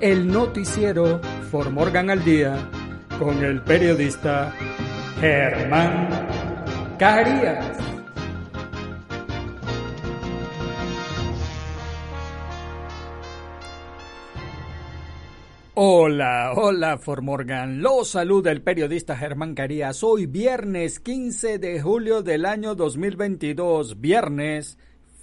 el noticiero For Morgan al Día con el periodista Germán Carías. Hola, hola Formorgan. Los saluda el periodista Germán Carías. Hoy viernes 15 de julio del año 2022. Viernes,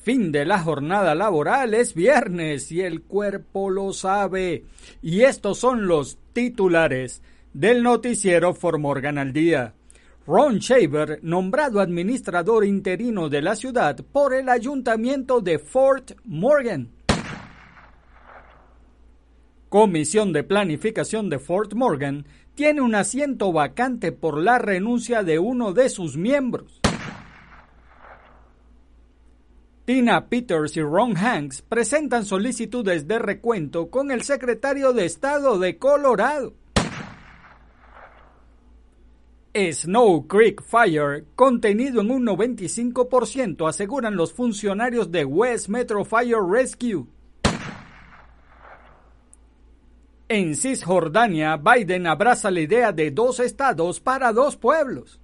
fin de la jornada laboral, es viernes y el cuerpo lo sabe. Y estos son los titulares del noticiero Formorgan al día. Ron Shaver, nombrado administrador interino de la ciudad por el ayuntamiento de Fort Morgan. Comisión de Planificación de Fort Morgan tiene un asiento vacante por la renuncia de uno de sus miembros. Tina Peters y Ron Hanks presentan solicitudes de recuento con el secretario de Estado de Colorado. Snow Creek Fire, contenido en un 95%, aseguran los funcionarios de West Metro Fire Rescue. En Cisjordania, Biden abraza la idea de dos estados para dos pueblos.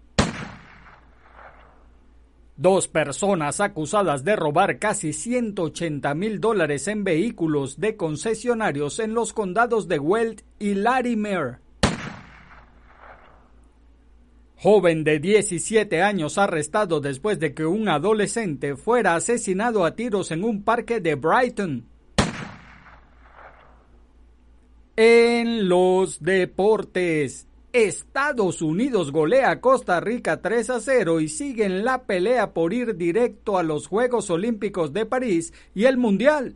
Dos personas acusadas de robar casi 180 mil dólares en vehículos de concesionarios en los condados de Weld y Larimer. Joven de 17 años arrestado después de que un adolescente fuera asesinado a tiros en un parque de Brighton. En los deportes, Estados Unidos golea a Costa Rica 3 a 0 y sigue en la pelea por ir directo a los Juegos Olímpicos de París y el Mundial.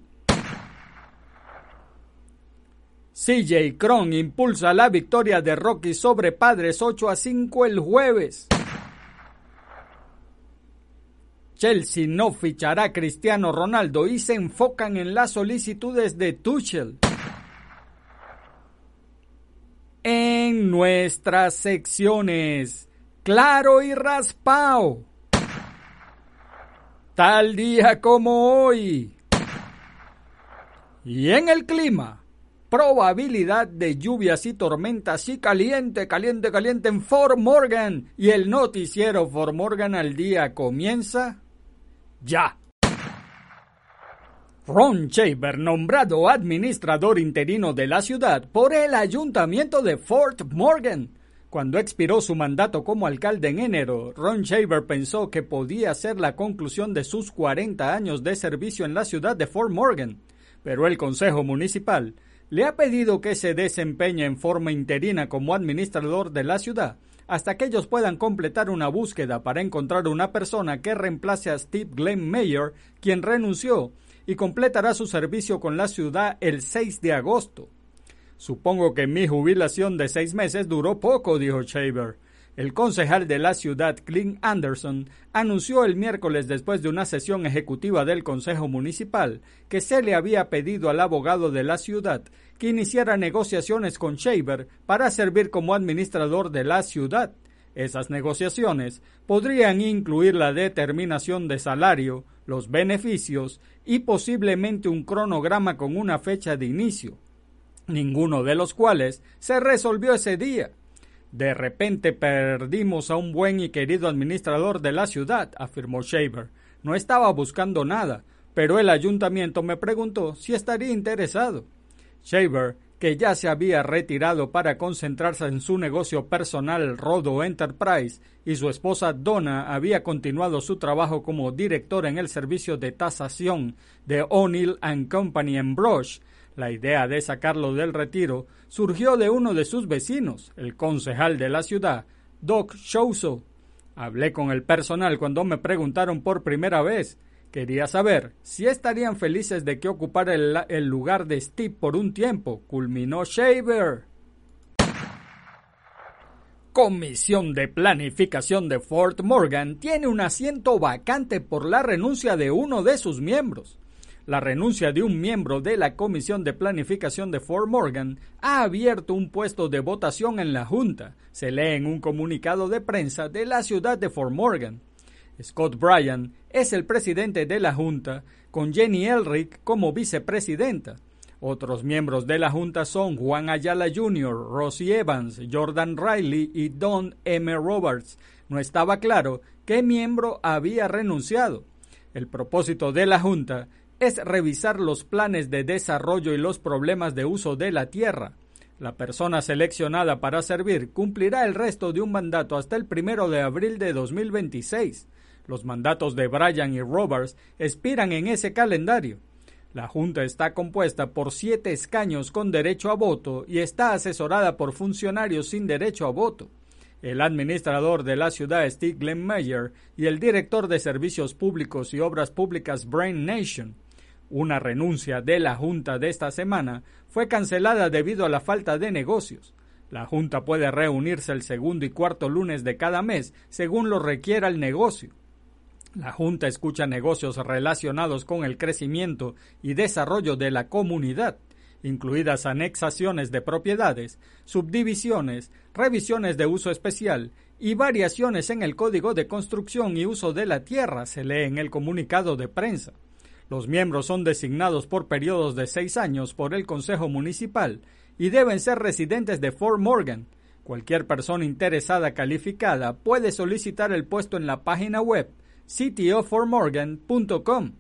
CJ Cron impulsa la victoria de Rocky sobre Padres 8 a 5 el jueves. Chelsea no fichará a Cristiano Ronaldo y se enfocan en las solicitudes de Tuchel. Nuestras secciones, Claro y Raspao. Tal día como hoy. Y en el clima, probabilidad de lluvias y tormentas y caliente, caliente, caliente en Fort Morgan. Y el noticiero Fort Morgan al día comienza ya. Ron Shaver, nombrado administrador interino de la ciudad por el ayuntamiento de Fort Morgan. Cuando expiró su mandato como alcalde en enero, Ron Shaver pensó que podía ser la conclusión de sus 40 años de servicio en la ciudad de Fort Morgan, pero el Consejo Municipal le ha pedido que se desempeñe en forma interina como administrador de la ciudad hasta que ellos puedan completar una búsqueda para encontrar una persona que reemplace a Steve Glenn Mayer, quien renunció y completará su servicio con la ciudad el 6 de agosto. Supongo que mi jubilación de seis meses duró poco, dijo Shaver. El concejal de la ciudad, Clint Anderson, anunció el miércoles después de una sesión ejecutiva del Consejo Municipal que se le había pedido al abogado de la ciudad que iniciara negociaciones con Shaver para servir como administrador de la ciudad. Esas negociaciones podrían incluir la determinación de salario, los beneficios y posiblemente un cronograma con una fecha de inicio, ninguno de los cuales se resolvió ese día. De repente perdimos a un buen y querido administrador de la ciudad, afirmó Shaver. No estaba buscando nada, pero el ayuntamiento me preguntó si estaría interesado. Shaver, que ya se había retirado para concentrarse en su negocio personal Rodo Enterprise, y su esposa Donna había continuado su trabajo como director en el servicio de tasación de O'Neill Company en Brush, la idea de sacarlo del retiro surgió de uno de sus vecinos, el concejal de la ciudad, Doc Shouso. Hablé con el personal cuando me preguntaron por primera vez. Quería saber si estarían felices de que ocupara el, lugar de Steve por un tiempo, culminó Shaver. Comisión de Planificación de Fort Morgan tiene un asiento vacante por la renuncia de uno de sus miembros. La renuncia de un miembro de la Comisión de Planificación de Fort Morgan ha abierto un puesto de votación en la Junta, se lee en un comunicado de prensa de la ciudad de Fort Morgan. Scott Bryan es el presidente de la Junta, con Jenny Elric como vicepresidenta. Otros miembros de la Junta son Juan Ayala Jr., Rosie Evans, Jordan Riley y Don M. Roberts. No estaba claro qué miembro había renunciado. El propósito de la Junta es revisar los planes de desarrollo y los problemas de uso de la tierra. La persona seleccionada para servir cumplirá el resto de un mandato hasta el primero de abril de 2026. Los mandatos de Bryan y Roberts expiran en ese calendario. La Junta está compuesta por siete escaños con derecho a voto y está asesorada por funcionarios sin derecho a voto. El administrador de la ciudad, Steve Glenn Mayer, y el director de Servicios Públicos y Obras Públicas, Brain Nation. Una renuncia de la Junta de esta semana fue cancelada debido a la falta de negocios. La Junta puede reunirse el segundo y cuarto lunes de cada mes, según lo requiera el negocio. La Junta escucha negocios relacionados con el crecimiento y desarrollo de la comunidad, incluidas anexaciones de propiedades, subdivisiones, revisiones de uso especial y variaciones en el Código de Construcción y Uso de la Tierra, se lee en el comunicado de prensa. Los miembros son designados por periodos de seis años por el Consejo Municipal y deben ser residentes de Fort Morgan. Cualquier persona interesada calificada puede solicitar el puesto en la página web cityofortmorgan.com.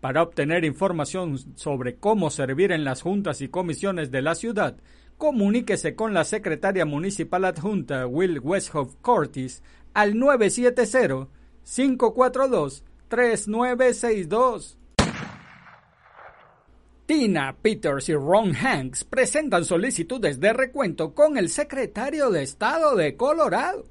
Para obtener información sobre cómo servir en las juntas y comisiones de la ciudad, comuníquese con la secretaria municipal adjunta Will Westhoff Cortis al 970 542 3962. Tina Peters y Ron Hanks presentan solicitudes de recuento con el secretario de Estado de Colorado.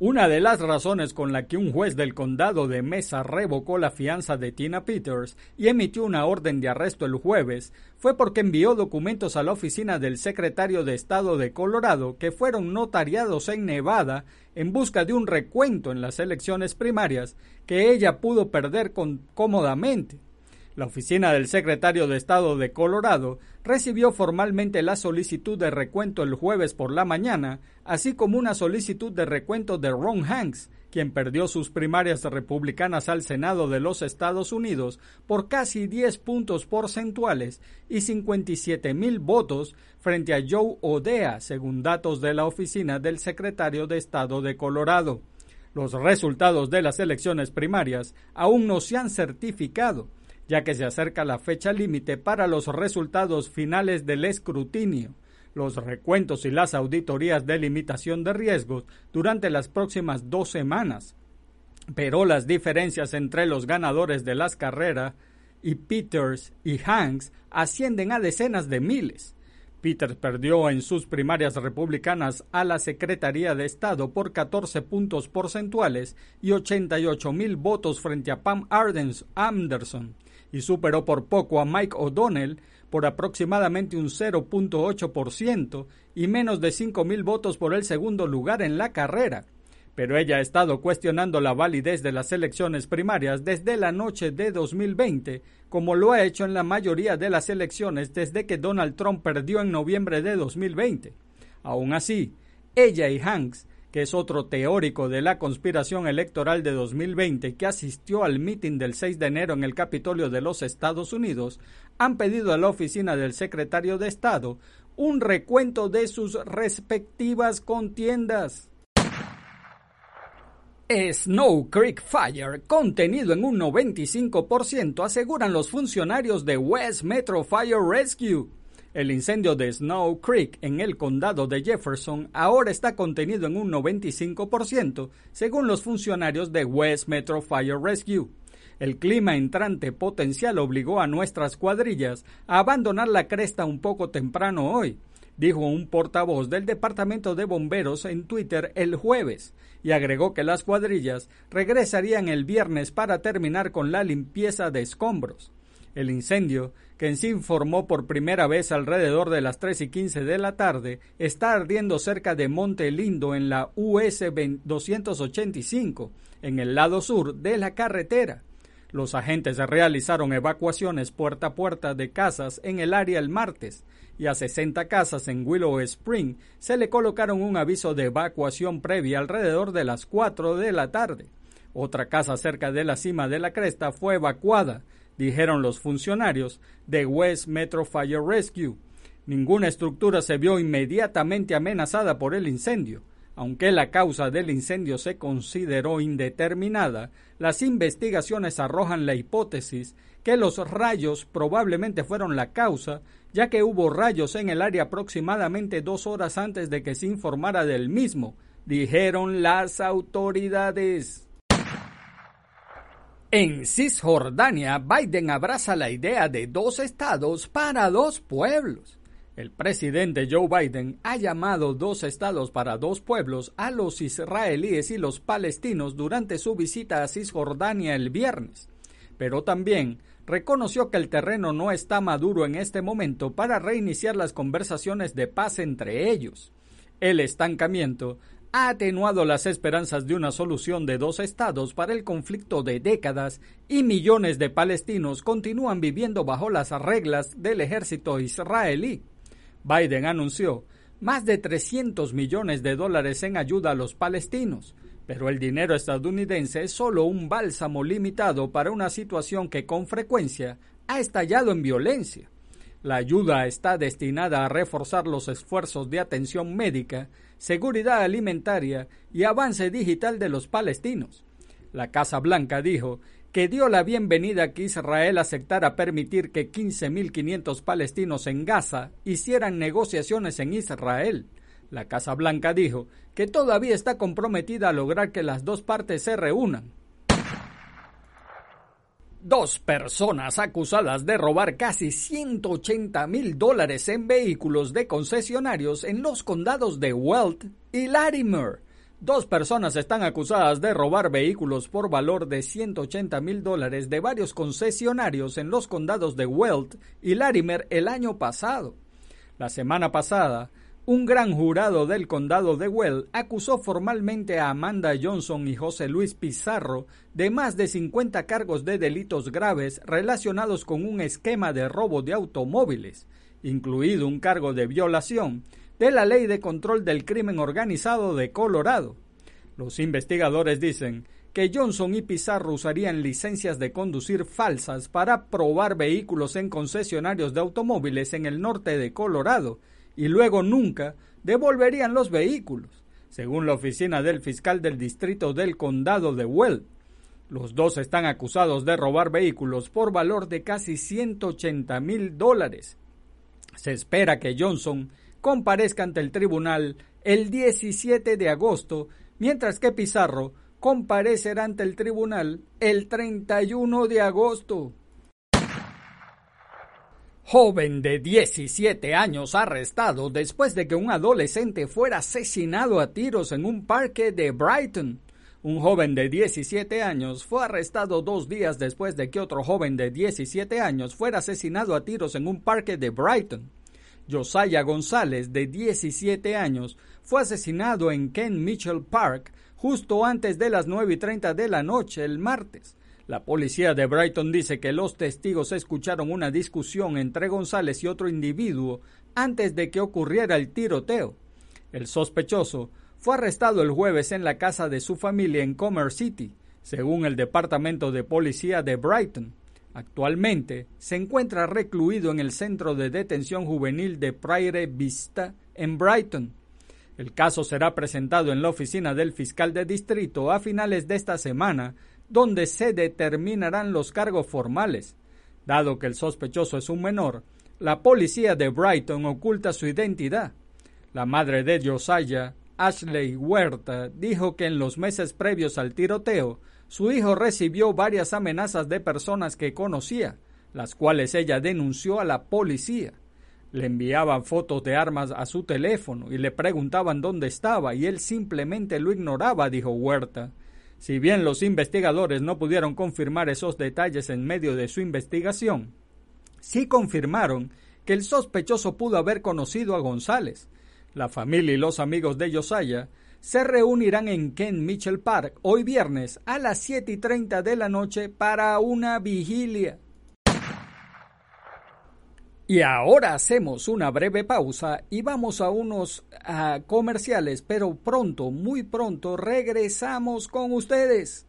Una de las razones con la que un juez del condado de Mesa revocó la fianza de Tina Peters y emitió una orden de arresto el jueves fue porque envió documentos a la oficina del secretario de Estado de Colorado que fueron notariados en Nevada en busca de un recuento en las elecciones primarias que ella pudo perder cómodamente. La oficina del secretario de Estado de Colorado recibió formalmente la solicitud de recuento el jueves por la mañana, así como una solicitud de recuento de Ron Hanks, quien perdió sus primarias republicanas al Senado de los Estados Unidos por casi 10 puntos porcentuales y 57 mil votos frente a Joe Odea, según datos de la oficina del secretario de Estado de Colorado. Los resultados de las elecciones primarias aún no se han certificado ya que se acerca la fecha límite para los resultados finales del escrutinio, los recuentos y las auditorías de limitación de riesgos durante las próximas dos semanas. Pero las diferencias entre los ganadores de las carreras y Peters y Hanks ascienden a decenas de miles. Peters perdió en sus primarias republicanas a la Secretaría de Estado por 14 puntos porcentuales y 88 mil votos frente a Pam Anderson y superó por poco a Mike O'Donnell por aproximadamente un 0.8% y menos de 5.000 votos por el segundo lugar en la carrera. pero ella ha estado cuestionando la validez de las elecciones primarias desde la noche de 2020, como lo ha hecho en la mayoría de las elecciones desde que Donald Trump perdió en noviembre de 2020. Aún así, ella y Hanks, que es otro teórico de la conspiración electoral de 2020 que asistió al mitin del 6 de enero en el Capitolio de los Estados Unidos, han pedido a la oficina del secretario de Estado un recuento de sus respectivas contiendas. Snow Creek Fire, contenido en un 95%, aseguran los funcionarios de West Metro Fire Rescue. El incendio de Snow Creek en el condado de Jefferson ahora está contenido en un 95%, según los funcionarios de West Metro Fire Rescue. El clima entrante potencial obligó a nuestras cuadrillas a abandonar la cresta un poco temprano hoy, dijo un portavoz del Departamento de Bomberos en Twitter el jueves, y agregó que las cuadrillas regresarían el viernes para terminar con la limpieza de escombros. El incendio, que en sí informó por primera vez alrededor de las 3 y 15 de la tarde, está ardiendo cerca de Monte Lindo en la US 285, en el lado sur de la carretera. Los agentes realizaron evacuaciones puerta a puerta de casas en el área el martes y a 60 casas en Willow Spring se le colocaron un aviso de evacuación previa alrededor de las 4 de la tarde. Otra casa cerca de la cima de la cresta fue evacuada dijeron los funcionarios de West Metro Fire Rescue. Ninguna estructura se vio inmediatamente amenazada por el incendio. Aunque la causa del incendio se consideró indeterminada, las investigaciones arrojan la hipótesis que los rayos probablemente fueron la causa, ya que hubo rayos en el área aproximadamente dos horas antes de que se informara del mismo, dijeron las autoridades. En Cisjordania, Biden abraza la idea de dos estados para dos pueblos. El presidente Joe Biden ha llamado dos estados para dos pueblos a los israelíes y los palestinos durante su visita a Cisjordania el viernes, pero también reconoció que el terreno no está maduro en este momento para reiniciar las conversaciones de paz entre ellos. El estancamiento ha atenuado las esperanzas de una solución de dos estados para el conflicto de décadas y millones de palestinos continúan viviendo bajo las reglas del ejército israelí. Biden anunció más de 300 millones de dólares en ayuda a los palestinos, pero el dinero estadounidense es solo un bálsamo limitado para una situación que con frecuencia ha estallado en violencia. La ayuda está destinada a reforzar los esfuerzos de atención médica seguridad alimentaria y avance digital de los palestinos. La Casa Blanca dijo que dio la bienvenida a que Israel aceptara permitir que 15.500 palestinos en Gaza hicieran negociaciones en Israel. La Casa Blanca dijo que todavía está comprometida a lograr que las dos partes se reúnan. Dos personas acusadas de robar casi 180 mil dólares en vehículos de concesionarios en los condados de Weld y Latimer. Dos personas están acusadas de robar vehículos por valor de 180 mil dólares de varios concesionarios en los condados de Weld y Latimer el año pasado. La semana pasada, un gran jurado del condado de Well acusó formalmente a Amanda Johnson y José Luis Pizarro de más de 50 cargos de delitos graves relacionados con un esquema de robo de automóviles, incluido un cargo de violación de la Ley de Control del Crimen Organizado de Colorado. Los investigadores dicen que Johnson y Pizarro usarían licencias de conducir falsas para probar vehículos en concesionarios de automóviles en el norte de Colorado, y luego nunca devolverían los vehículos, según la oficina del fiscal del distrito del condado de Well. Los dos están acusados de robar vehículos por valor de casi 180 mil dólares. Se espera que Johnson comparezca ante el tribunal el 17 de agosto, mientras que Pizarro comparecerá ante el tribunal el 31 de agosto. Joven de 17 años arrestado después de que un adolescente fuera asesinado a tiros en un parque de Brighton. Un joven de 17 años fue arrestado dos días después de que otro joven de 17 años fuera asesinado a tiros en un parque de Brighton. Josiah González, de 17 años, fue asesinado en Ken Mitchell Park, justo antes de las 9 y 30 de la noche el martes. La policía de Brighton dice que los testigos escucharon una discusión entre González y otro individuo antes de que ocurriera el tiroteo. El sospechoso fue arrestado el jueves en la casa de su familia en Comer City, según el Departamento de Policía de Brighton. Actualmente se encuentra recluido en el Centro de Detención Juvenil de Prairie Vista en Brighton. El caso será presentado en la oficina del fiscal de distrito a finales de esta semana, donde se determinarán los cargos formales. Dado que el sospechoso es un menor, la policía de Brighton oculta su identidad. La madre de Josiah, Ashley Huerta, dijo que en los meses previos al tiroteo, su hijo recibió varias amenazas de personas que conocía, las cuales ella denunció a la policía. Le enviaban fotos de armas a su teléfono y le preguntaban dónde estaba y él simplemente lo ignoraba, dijo Huerta. Si bien los investigadores no pudieron confirmar esos detalles en medio de su investigación, sí confirmaron que el sospechoso pudo haber conocido a González. La familia y los amigos de Josiah se reunirán en Ken Mitchell Park hoy viernes a las 7 y 30 de la noche para una vigilia. Y ahora hacemos una breve pausa y vamos a unos comerciales, pero pronto, muy pronto, regresamos con ustedes.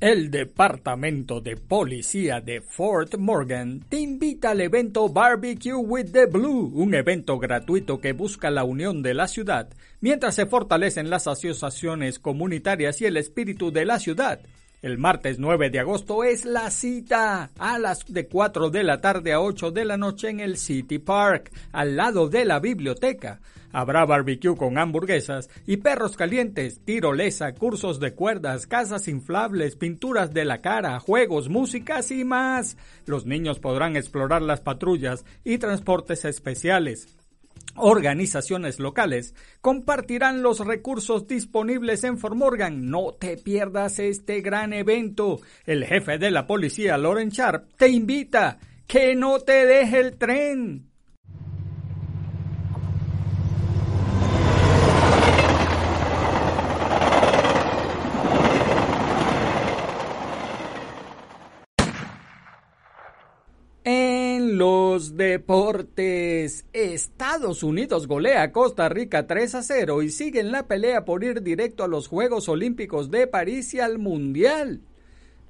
El Departamento de Policía de Fort Morgan te invita al evento Barbecue with the Blue, un evento gratuito que busca la unión de la ciudad mientras se fortalecen las asociaciones comunitarias y el espíritu de la ciudad. El martes 9 de agosto es la cita a las de 4 de la tarde a 8 de la noche en el City Park, al lado de la biblioteca. Habrá barbecue con hamburguesas y perros calientes, tirolesa, cursos de cuerdas, casas inflables, pinturas de la cara, juegos, músicas y más. Los niños podrán explorar las patrullas y transportes especiales organizaciones locales compartirán los recursos disponibles en Formorgan. No te pierdas este gran evento. El jefe de la policía, Loren Sharp, te invita. Que no te deje el tren. Los deportes. Estados Unidos golea a Costa Rica 3 a 0 y sigue en la pelea por ir directo a los Juegos Olímpicos de París y al Mundial.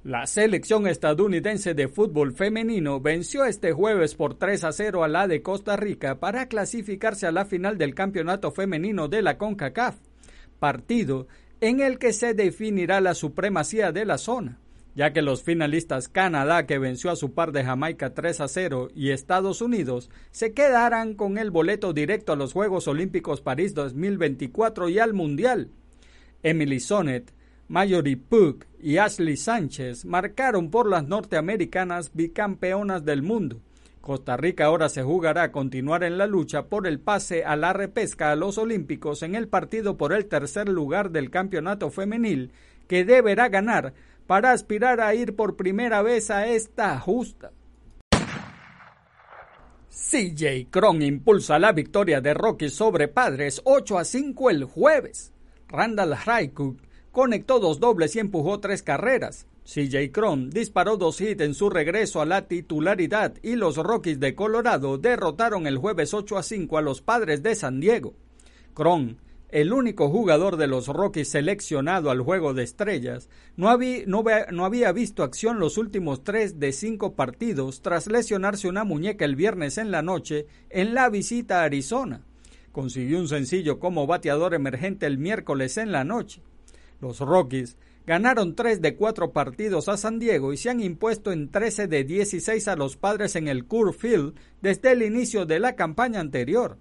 La selección estadounidense de fútbol femenino venció este jueves por 3 a 0 a la de Costa Rica para clasificarse a la final del campeonato femenino de la CONCACAF, partido en el que se definirá la supremacía de la zona ya que los finalistas Canadá, que venció a su par de Jamaica 3 a 0, y Estados Unidos se quedarán con el boleto directo a los Juegos Olímpicos París 2024 y al Mundial. Emily Sonnet, Mayori Pug y Ashley Sánchez marcaron por las norteamericanas bicampeonas del mundo. Costa Rica ahora se jugará a continuar en la lucha por el pase a la repesca a los Olímpicos en el partido por el tercer lugar del campeonato femenil que deberá ganar para aspirar a ir por primera vez a esta justa. CJ Cron impulsa la victoria de Rocky sobre Padres 8 a 5 el jueves. Randall Raikkook conectó dos dobles y empujó tres carreras. CJ Cron disparó dos hits en su regreso a la titularidad y los Rockies de Colorado derrotaron el jueves 8 a 5 a los Padres de San Diego. Cron el único jugador de los Rockies seleccionado al juego de estrellas, no había, visto acción los últimos tres de cinco partidos tras lesionarse una muñeca el viernes en la noche en la visita a Arizona. Consiguió un sencillo como bateador emergente el miércoles en la noche. Los Rockies ganaron tres de cuatro partidos a San Diego y se han impuesto en 13 de 16 a los padres en el Coors Field desde el inicio de la campaña anterior.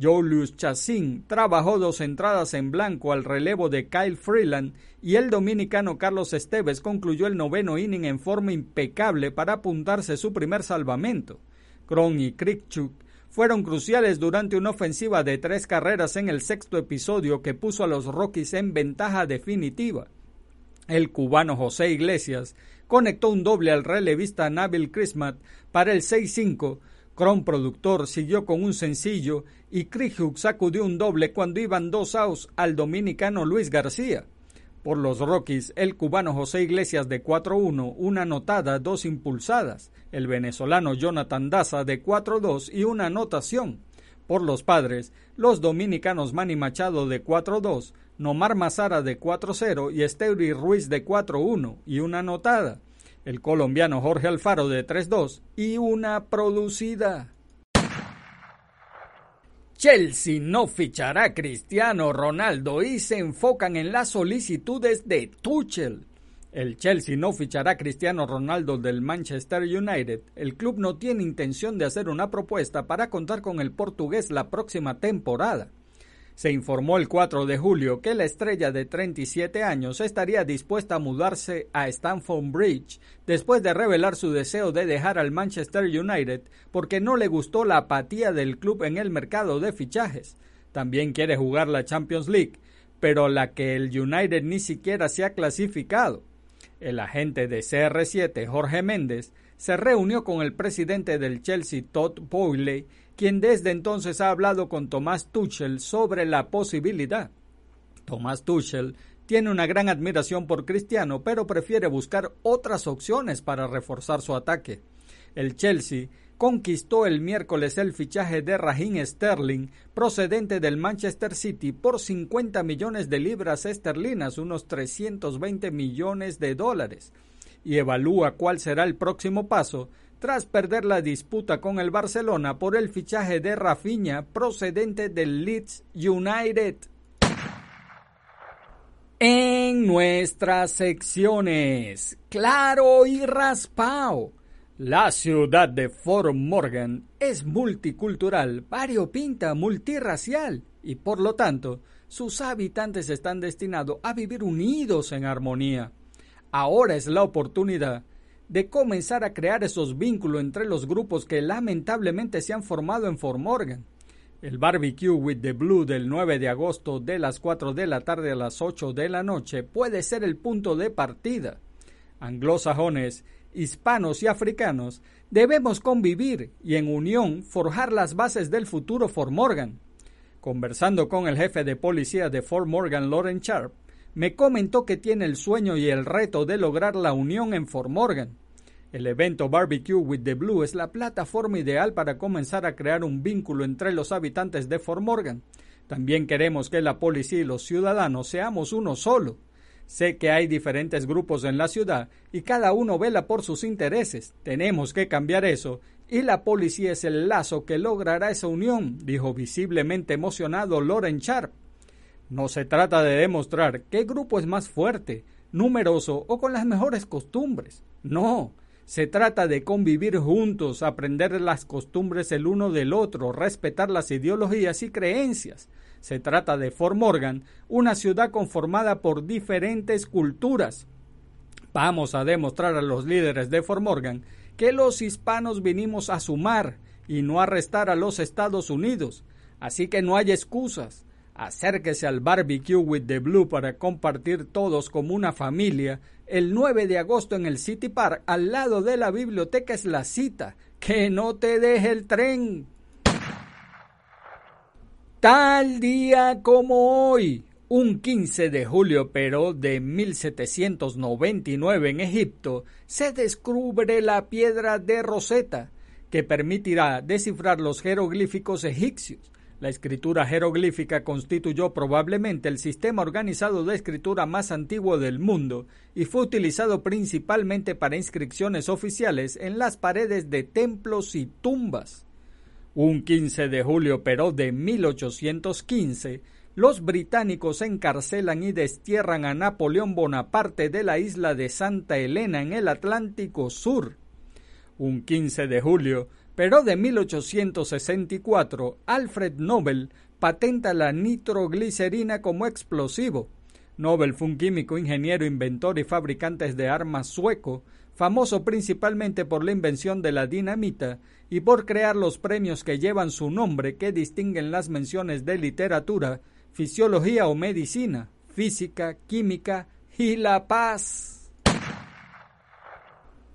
Julius Chassin trabajó dos entradas en blanco al relevo de Kyle Freeland y el dominicano Carlos Esteves concluyó el noveno inning en forma impecable para apuntarse su primer salvamento. Cron y Krikchuk fueron cruciales durante una ofensiva de tres carreras en el sexto episodio que puso a los Rockies en ventaja definitiva. El cubano José Iglesias conectó un doble al relevista Nabil Chrismat para el 6-5 Cron productor siguió con un sencillo y Chris sacudió un doble cuando iban dos outs al dominicano Luis García. Por los Rockies, el cubano José Iglesias de 4-1, una anotada, dos impulsadas. El venezolano Jonathan Daza de 4-2 y una anotación. Por los padres, los dominicanos Manny Machado de 4-2, Nomar Mazara de 4-0 y Esteuri Ruiz de 4-1 y una anotada. El colombiano Jorge Alfaro de 3-2 y una producida. Chelsea no fichará Cristiano Ronaldo y se enfocan en las solicitudes de Tuchel. El Chelsea no fichará Cristiano Ronaldo del Manchester United. El club no tiene intención de hacer una propuesta para contar con el portugués la próxima temporada. Se informó el 4 de julio que la estrella de 37 años estaría dispuesta a mudarse a Stamford Bridge después de revelar su deseo de dejar al Manchester United porque no le gustó la apatía del club en el mercado de fichajes. También quiere jugar la Champions League, pero la que el United ni siquiera se ha clasificado. El agente de CR7, Jorge Méndez, se reunió con el presidente del Chelsea, Todd Boyle, quien desde entonces ha hablado con Tomás Tuchel sobre la posibilidad. Tomás Tuchel tiene una gran admiración por Cristiano, pero prefiere buscar otras opciones para reforzar su ataque. El Chelsea conquistó el miércoles el fichaje de Raheem Sterling, procedente del Manchester City, por 50 millones de libras esterlinas, unos 320 millones de dólares, y evalúa cuál será el próximo paso tras perder la disputa con el Barcelona por el fichaje de Rafinha procedente del Leeds United. En nuestras secciones, claro y raspao. La ciudad de Fort Morgan es multicultural, variopinta, multirracial y por lo tanto sus habitantes están destinados a vivir unidos en armonía. Ahora es la oportunidad de comenzar a crear esos vínculos entre los grupos que lamentablemente se han formado en Fort Morgan. El barbecue with the blue del 9 de agosto de las 4 de la tarde a las 8 de la noche puede ser el punto de partida. Anglosajones, hispanos y africanos debemos convivir y en unión forjar las bases del futuro Fort Morgan. Conversando con el jefe de policía de Fort Morgan, Lauren Sharp, me comentó que tiene el sueño y el reto de lograr la unión en Fort Morgan. El evento Barbecue with the Blue es la plataforma ideal para comenzar a crear un vínculo entre los habitantes de Fort Morgan. También queremos que la policía y los ciudadanos seamos uno solo. Sé que hay diferentes grupos en la ciudad y cada uno vela por sus intereses. Tenemos que cambiar eso y la policía es el lazo que logrará esa unión, dijo visiblemente emocionado Loren Sharp. No se trata de demostrar qué grupo es más fuerte, numeroso o con las mejores costumbres. No, se trata de convivir juntos, aprender las costumbres el uno del otro, respetar las ideologías y creencias. Se trata de Fort Morgan, una ciudad conformada por diferentes culturas. Vamos a demostrar a los líderes de Fort Morgan que los hispanos vinimos a sumar y no a restar a los Estados Unidos. Así que no hay excusas. Acérquese al Barbecue with the Blue para compartir todos como una familia. El 9 de agosto en el City Park, al lado de la biblioteca, es la cita. Que no te deje el tren. Tal día como hoy, un 15 de julio pero de 1799 en Egipto, se descubre la piedra de Rosetta, que permitirá descifrar los jeroglíficos egipcios. La escritura jeroglífica constituyó probablemente el sistema organizado de escritura más antiguo del mundo y fue utilizado principalmente para inscripciones oficiales en las paredes de templos y tumbas. Un 15 de julio pero de 1815, los británicos encarcelan y destierran a Napoleón Bonaparte de la isla de Santa Elena en el Atlántico Sur. Un 15 de julio pero de 1864 Alfred Nobel patenta la nitroglicerina como explosivo. Nobel fue un químico, ingeniero, inventor y fabricante de armas sueco, famoso principalmente por la invención de la dinamita y por crear los premios que llevan su nombre que distinguen las menciones de literatura, fisiología o medicina, física, química y la paz.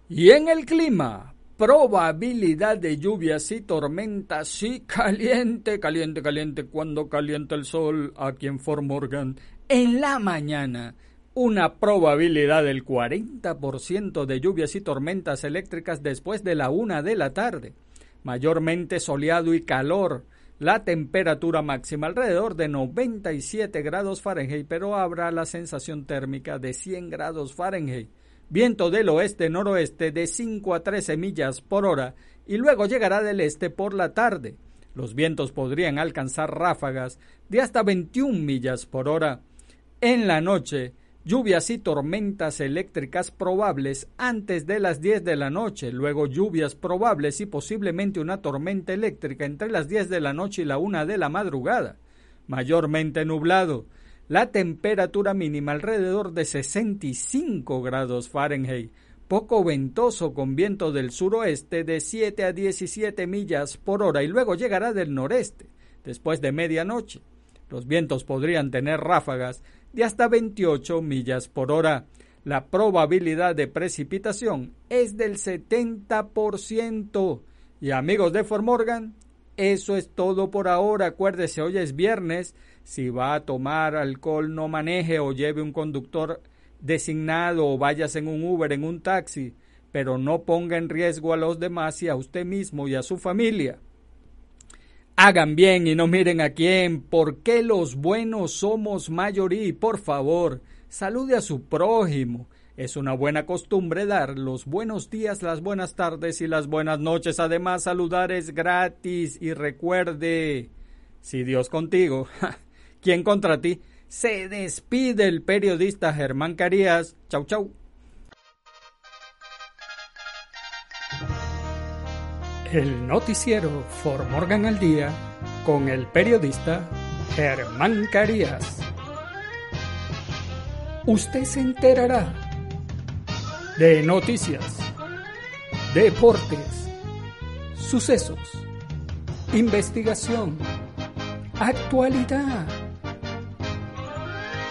Y en el clima, probabilidad de lluvias y tormentas, sí, caliente, caliente, caliente, cuando calienta el sol aquí en Fort Morgan, en la mañana, una probabilidad del 40% de lluvias y tormentas eléctricas después de la una de la tarde, mayormente soleado y calor, la temperatura máxima alrededor de 97 grados Fahrenheit, pero habrá la sensación térmica de 100 grados Fahrenheit. Viento del oeste-noroeste de 5 a 13 millas por hora y luego llegará del este por la tarde. Los vientos podrían alcanzar ráfagas de hasta 21 millas por hora. En la noche, Lluvias y tormentas eléctricas probables antes de las 10 de la noche, luego lluvias probables y posiblemente una tormenta eléctrica entre las 10 de la noche y la 1 de la madrugada. Mayormente nublado. La temperatura mínima alrededor de 65 grados Fahrenheit. Poco ventoso con viento del suroeste de 7 a 17 millas por hora y luego llegará del noreste después de medianoche. Los vientos podrían tener ráfagas de hasta 28 millas por hora. La probabilidad de precipitación es del 70%. Y amigos de Fort Morgan, eso es todo por ahora. Acuérdese, hoy es viernes. Si va a tomar alcohol, no maneje o lleve un conductor designado o vayas en un Uber, en un taxi, pero no ponga en riesgo a los demás y a usted mismo y a su familia. Hagan bien y no miren a quién, porque los buenos somos mayoría por favor, salude a su prójimo. Es una buena costumbre dar los buenos días, las buenas tardes y las buenas noches. Además, saludar es gratis y recuerde, si Dios contigo, ¿quién contra ti? Se despide el periodista Germán Carías. Chau, chau. El noticiero For Morgan al Día con el periodista Germán Carías. Usted se enterará de noticias, deportes, sucesos, investigación, actualidad.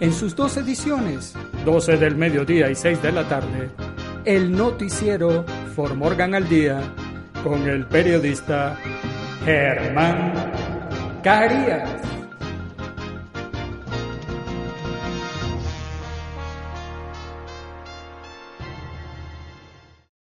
en sus dos ediciones, 12 del mediodía y 6 de la tarde, el noticiero For Morgan al Día con el periodista Germán Carías.